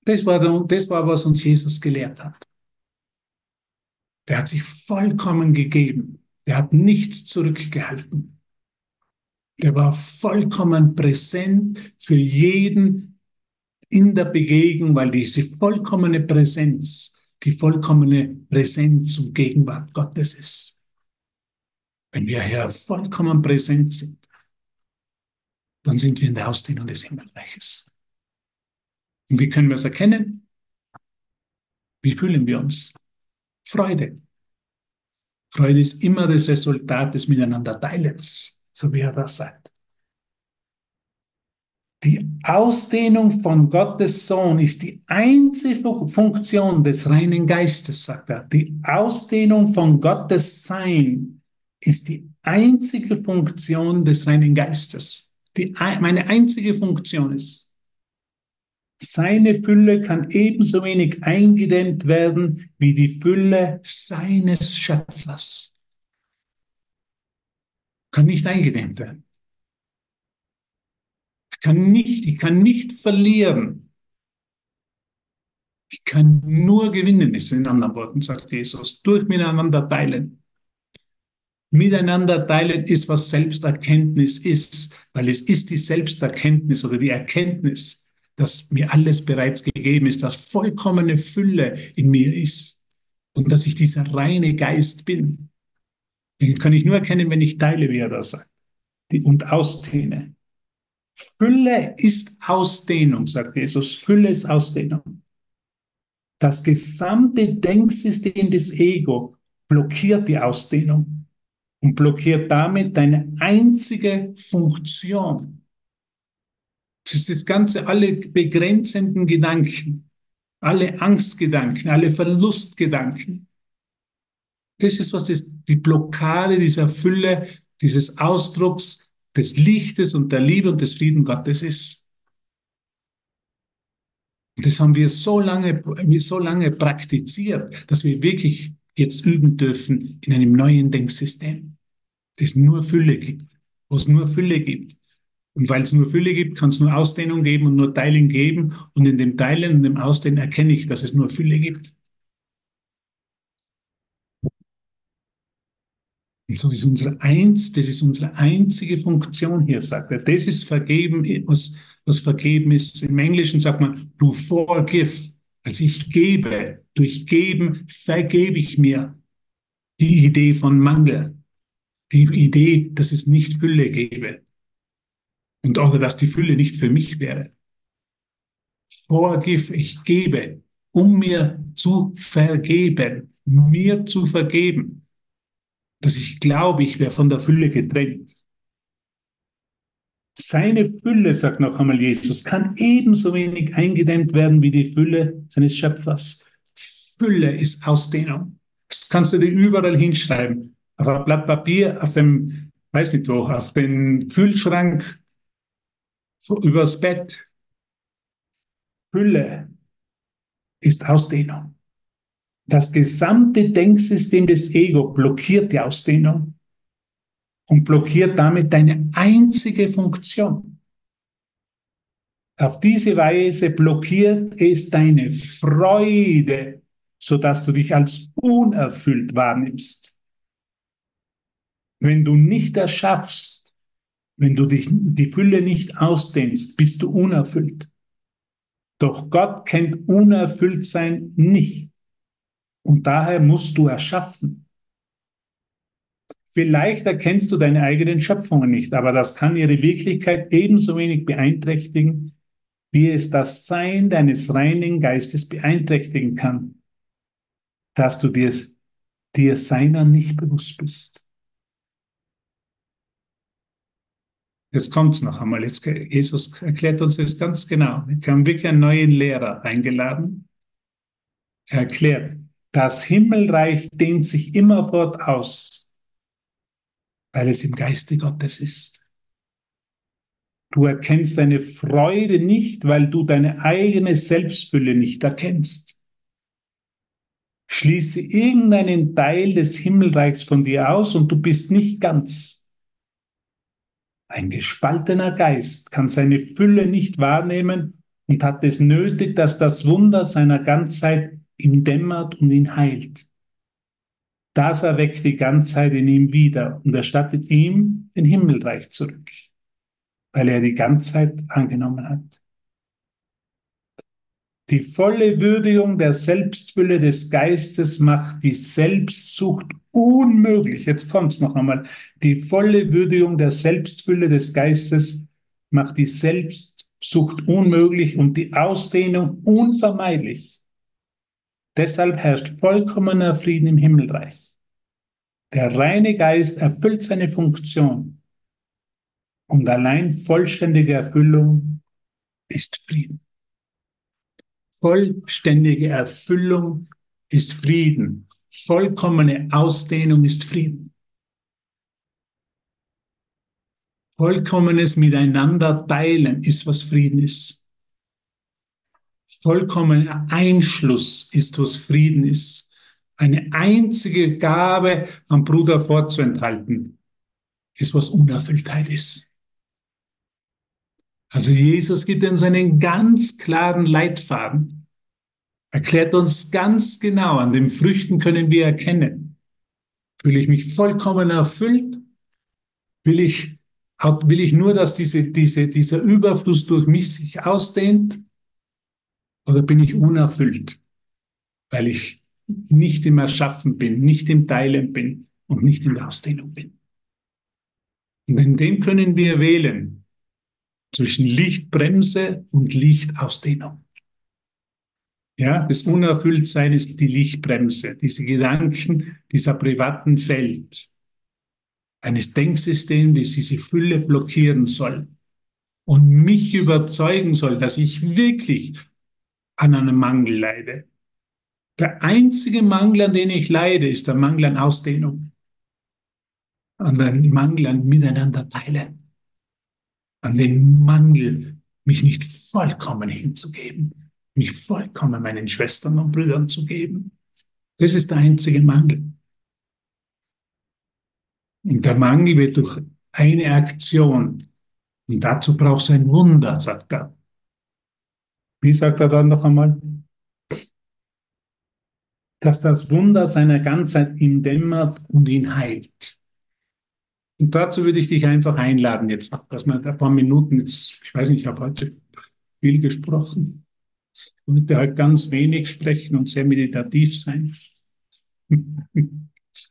Das war, das war, was uns Jesus gelehrt hat. Der hat sich vollkommen gegeben. Der hat nichts zurückgehalten. Der war vollkommen präsent für jeden in der Begegnung, weil diese vollkommene Präsenz, die vollkommene Präsenz und Gegenwart Gottes ist. Wenn wir hier vollkommen präsent sind, dann sind wir in der Ausdehnung des Himmelreiches. Und wie können wir es erkennen? Wie fühlen wir uns? Freude. Freude ist immer das Resultat des Miteinanderteilens so wie er das sagt. Die Ausdehnung von Gottes Sohn ist die einzige Funktion des reinen Geistes, sagt er. Die Ausdehnung von Gottes Sein ist die einzige Funktion des reinen Geistes. Die, meine einzige Funktion ist, seine Fülle kann ebenso wenig eingedämmt werden wie die Fülle seines Schöpfers kann nicht eingedämmt werden. Ich kann nicht, ich kann nicht verlieren. Ich kann nur gewinnen, ist in anderen Worten, sagt Jesus, durch miteinander teilen. Miteinander teilen ist, was Selbsterkenntnis ist, weil es ist die Selbsterkenntnis oder die Erkenntnis, dass mir alles bereits gegeben ist, dass vollkommene Fülle in mir ist und dass ich dieser reine Geist bin. Den kann ich nur erkennen, wenn ich teile, wie er das sagt. Und ausdehne. Fülle ist Ausdehnung, sagt Jesus. Fülle ist Ausdehnung. Das gesamte Denksystem des Ego blockiert die Ausdehnung und blockiert damit deine einzige Funktion. Das ist das Ganze, alle begrenzenden Gedanken, alle Angstgedanken, alle Verlustgedanken, das ist, was das, die Blockade dieser Fülle, dieses Ausdrucks des Lichtes und der Liebe und des Frieden Gottes ist. Das haben wir so lange, so lange praktiziert, dass wir wirklich jetzt üben dürfen in einem neuen Denksystem, das nur Fülle gibt, wo es nur Fülle gibt. Und weil es nur Fülle gibt, kann es nur Ausdehnung geben und nur Teilen geben. Und in dem Teilen und dem Ausdehnen erkenne ich, dass es nur Fülle gibt. Und so ist unsere eins, das ist unsere einzige Funktion hier, sagt er. Das ist vergeben, was, was vergeben ist. Im Englischen sagt man, du forgive. Also ich gebe, durch Geben vergebe ich mir die Idee von Mangel, die Idee, dass es nicht Fülle gäbe und auch, dass die Fülle nicht für mich wäre. Forgive, ich gebe, um mir zu vergeben, mir zu vergeben dass ich glaube, ich wäre von der Fülle getrennt. Seine Fülle, sagt noch einmal Jesus, kann ebenso wenig eingedämmt werden wie die Fülle seines Schöpfers. Fülle ist Ausdehnung. Das kannst du dir überall hinschreiben. Auf ein Blatt Papier, auf dem, weiß nicht wo, auf den Kühlschrank, übers Bett. Fülle ist Ausdehnung. Das gesamte Denksystem des Ego blockiert die Ausdehnung und blockiert damit deine einzige Funktion. Auf diese Weise blockiert es deine Freude, sodass du dich als unerfüllt wahrnimmst. Wenn du nicht erschaffst, wenn du dich, die Fülle nicht ausdehnst, bist du unerfüllt. Doch Gott kennt Unerfülltsein nicht. Und daher musst du erschaffen. Vielleicht erkennst du deine eigenen Schöpfungen nicht, aber das kann ihre Wirklichkeit ebenso wenig beeinträchtigen, wie es das Sein deines reinen Geistes beeinträchtigen kann, dass du dir, dir seiner nicht bewusst bist. Jetzt kommt's noch einmal. Jetzt, Jesus erklärt uns das ganz genau. Wir haben wirklich einen neuen Lehrer eingeladen. Er erklärt, das Himmelreich dehnt sich immerfort aus, weil es im Geiste Gottes ist. Du erkennst deine Freude nicht, weil du deine eigene Selbstfülle nicht erkennst. Schließe irgendeinen Teil des Himmelreichs von dir aus und du bist nicht ganz. Ein gespaltener Geist kann seine Fülle nicht wahrnehmen und hat es nötig, dass das Wunder seiner Ganzheit ihm dämmert und ihn heilt. Das erweckt die Ganzheit in ihm wieder und erstattet ihm den Himmelreich zurück, weil er die Ganzheit angenommen hat. Die volle Würdigung der Selbstfülle des Geistes macht die Selbstsucht unmöglich. Jetzt kommt's noch einmal. Die volle Würdigung der Selbstfülle des Geistes macht die Selbstsucht unmöglich und die Ausdehnung unvermeidlich. Deshalb herrscht vollkommener Frieden im Himmelreich. Der reine Geist erfüllt seine Funktion und allein vollständige Erfüllung ist Frieden. Vollständige Erfüllung ist Frieden. Vollkommene Ausdehnung ist Frieden. Vollkommenes Miteinander teilen ist, was Frieden ist. Vollkommener Einschluss ist, was Frieden ist. Eine einzige Gabe am Bruder vorzuenthalten, ist, was Unerfülltheit ist. Also Jesus gibt uns einen ganz klaren Leitfaden, erklärt uns ganz genau, an den Früchten können wir erkennen, fühle ich mich vollkommen erfüllt, will ich, will ich nur, dass diese, diese, dieser Überfluss durch mich sich ausdehnt, oder bin ich unerfüllt, weil ich nicht im Erschaffen bin, nicht im Teilen bin und nicht in der Ausdehnung bin. Und in dem können wir wählen, zwischen Lichtbremse und Lichtausdehnung. Ja, das Unerfülltsein ist die Lichtbremse, diese Gedanken dieser privaten Welt, eines Denksystems, das diese Fülle blockieren soll und mich überzeugen soll, dass ich wirklich an einem Mangel leide. Der einzige Mangel, an den ich leide, ist der Mangel an Ausdehnung, an den Mangel an Miteinander teilen an den Mangel, mich nicht vollkommen hinzugeben, mich vollkommen meinen Schwestern und Brüdern zu geben. Das ist der einzige Mangel. Und der Mangel wird durch eine Aktion, und dazu braucht es ein Wunder, sagt er. Wie sagt er dann noch einmal? Dass das Wunder seiner Ganzheit ihn dämmert und ihn heilt. Und dazu würde ich dich einfach einladen jetzt, dass wir ein paar Minuten jetzt, ich weiß nicht, ich habe heute viel gesprochen. Ich wollte halt ganz wenig sprechen und sehr meditativ sein.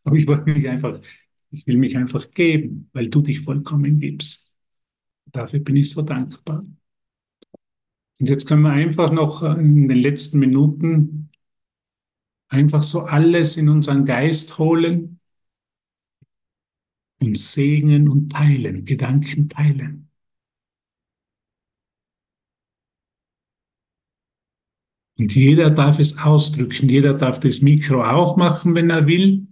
Aber ich wollte mich einfach, ich will mich einfach geben, weil du dich vollkommen gibst. Dafür bin ich so dankbar. Und jetzt können wir einfach noch in den letzten Minuten einfach so alles in unseren Geist holen, und segnen und teilen, Gedanken teilen. Und jeder darf es ausdrücken, jeder darf das Mikro auch machen, wenn er will.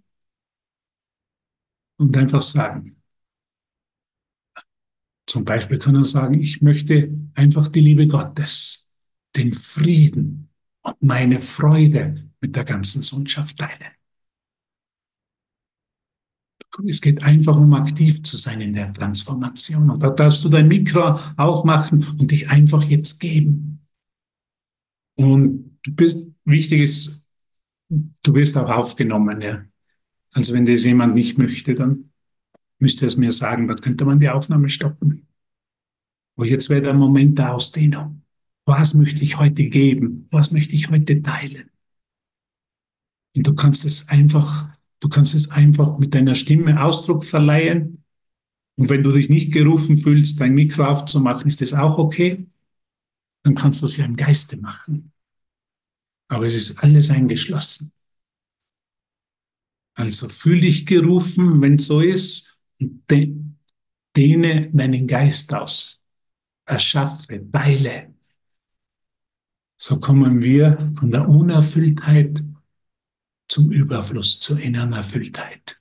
und einfach sagen. Zum Beispiel kann er sagen, ich möchte einfach die Liebe Gottes, den Frieden und meine Freude mit der ganzen Sohnschaft teilen. Es geht einfach um aktiv zu sein in der Transformation. Und da darfst du dein Mikro aufmachen und dich einfach jetzt geben. Und bist, wichtig ist, du wirst auch aufgenommen. Ja. Also wenn das jemand nicht möchte, dann müsste es mir sagen, dann könnte man die Aufnahme stoppen. Aber jetzt wäre der Moment der Ausdehnung. Was möchte ich heute geben? Was möchte ich heute teilen? Und du kannst es einfach Du kannst es einfach mit deiner Stimme Ausdruck verleihen. Und wenn du dich nicht gerufen fühlst, dein Mikro aufzumachen, ist das auch okay. Dann kannst du es ja im Geiste machen. Aber es ist alles eingeschlossen. Also fühl dich gerufen, wenn es so ist, und dehne deinen Geist aus. Erschaffe, teile. So kommen wir von der Unerfülltheit zum Überfluss, zur inneren Erfülltheit.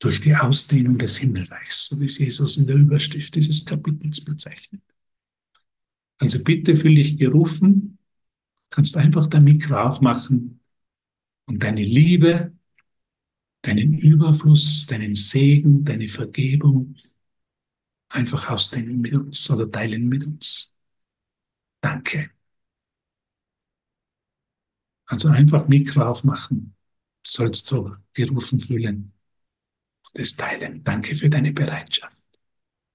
Durch die Ausdehnung des Himmelreichs, so wie es Jesus in der Überschrift dieses Kapitels bezeichnet. Also bitte fühl dich gerufen, kannst einfach dein Mikro aufmachen und deine Liebe, deinen Überfluss, deinen Segen, deine Vergebung einfach ausdehnen mit uns oder teilen mit uns. Danke. Also einfach Mikro aufmachen, sollst du gerufen fühlen und es teilen. Danke für deine Bereitschaft.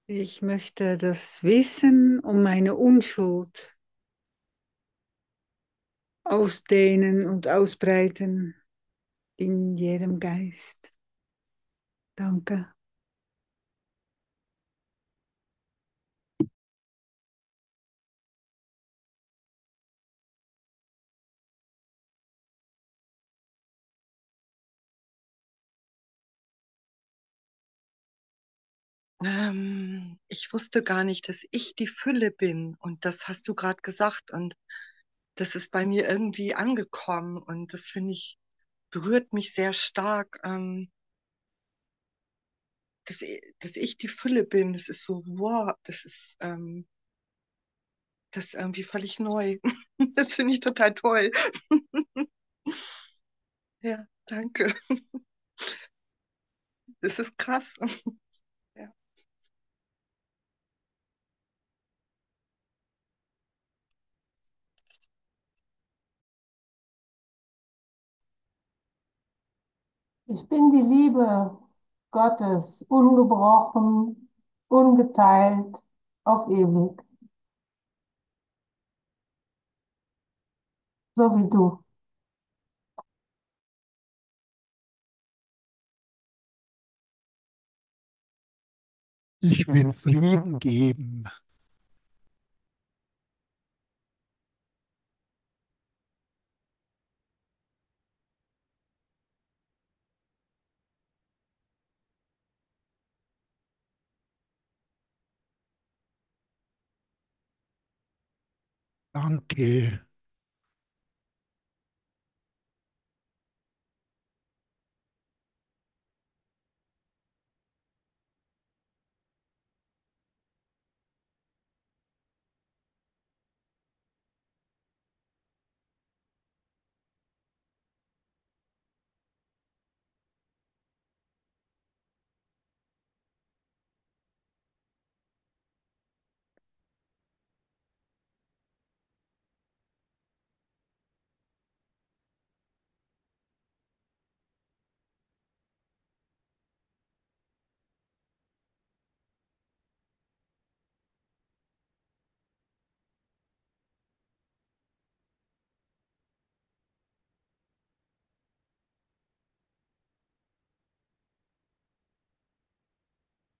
Ich möchte das Wissen um meine Unschuld ausdehnen und ausbreiten in jedem Geist. Danke. Ähm, ich wusste gar nicht, dass ich die Fülle bin. Und das hast du gerade gesagt. Und das ist bei mir irgendwie angekommen. Und das finde ich, berührt mich sehr stark. Ähm, dass, dass ich die Fülle bin. Das ist so, wow, das ist, ähm, das ist irgendwie völlig neu. Das finde ich total toll. Ja, danke. Das ist krass. Ich bin die Liebe Gottes, ungebrochen, ungeteilt, auf ewig. So wie du. Ich will Frieden geben. Danke.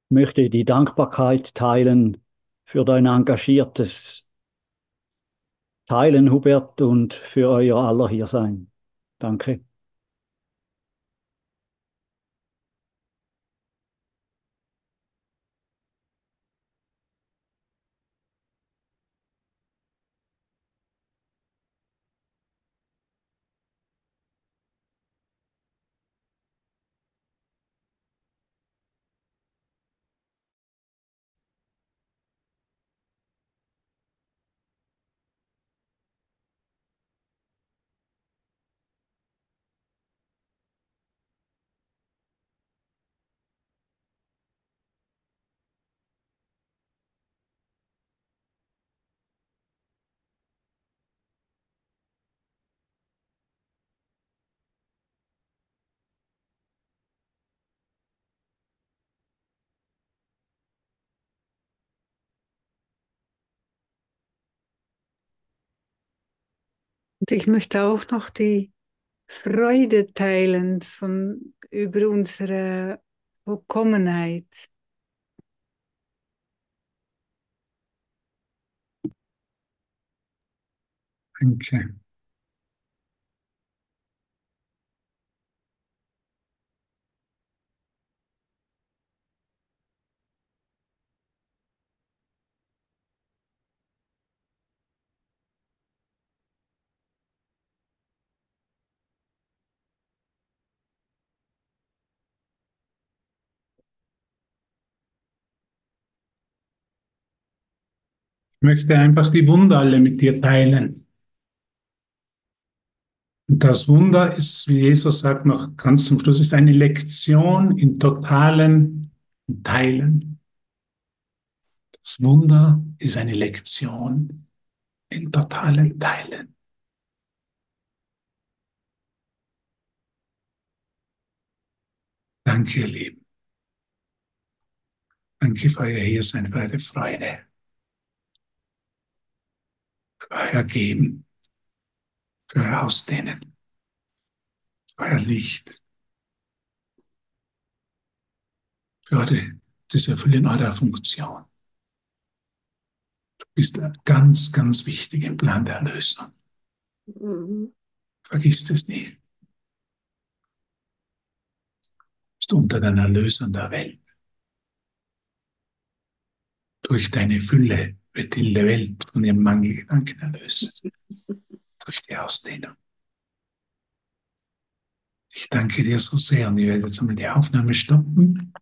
Möchte die Dankbarkeit teilen für dein engagiertes Teilen, Hubert, und für euer aller hier sein. Danke. ich möchte auch noch die Freude teilen von, über unsere Vollkommenheit. Danke. Ich möchte einfach die Wunder alle mit dir teilen. Und das Wunder ist, wie Jesus sagt, noch ganz zum Schluss, ist eine Lektion in totalen Teilen. Das Wunder ist eine Lektion in totalen Teilen. Danke, ihr Lieben. Danke für euer Hiersein, für eure Freude, euer Geben, für euer Ausdehnen, euer Licht, für eure, das Erfüllen eurer Funktion. Du bist ganz, ganz wichtig im Plan der Erlösung. Mhm. Vergiss es nie. Du bist unter den Erlösern der Welt. Durch deine Fülle die Welt von ihrem Mangelgedanken erlöst. Durch die Ausdehnung. Ich danke dir so sehr und ich werde jetzt einmal die Aufnahme stoppen.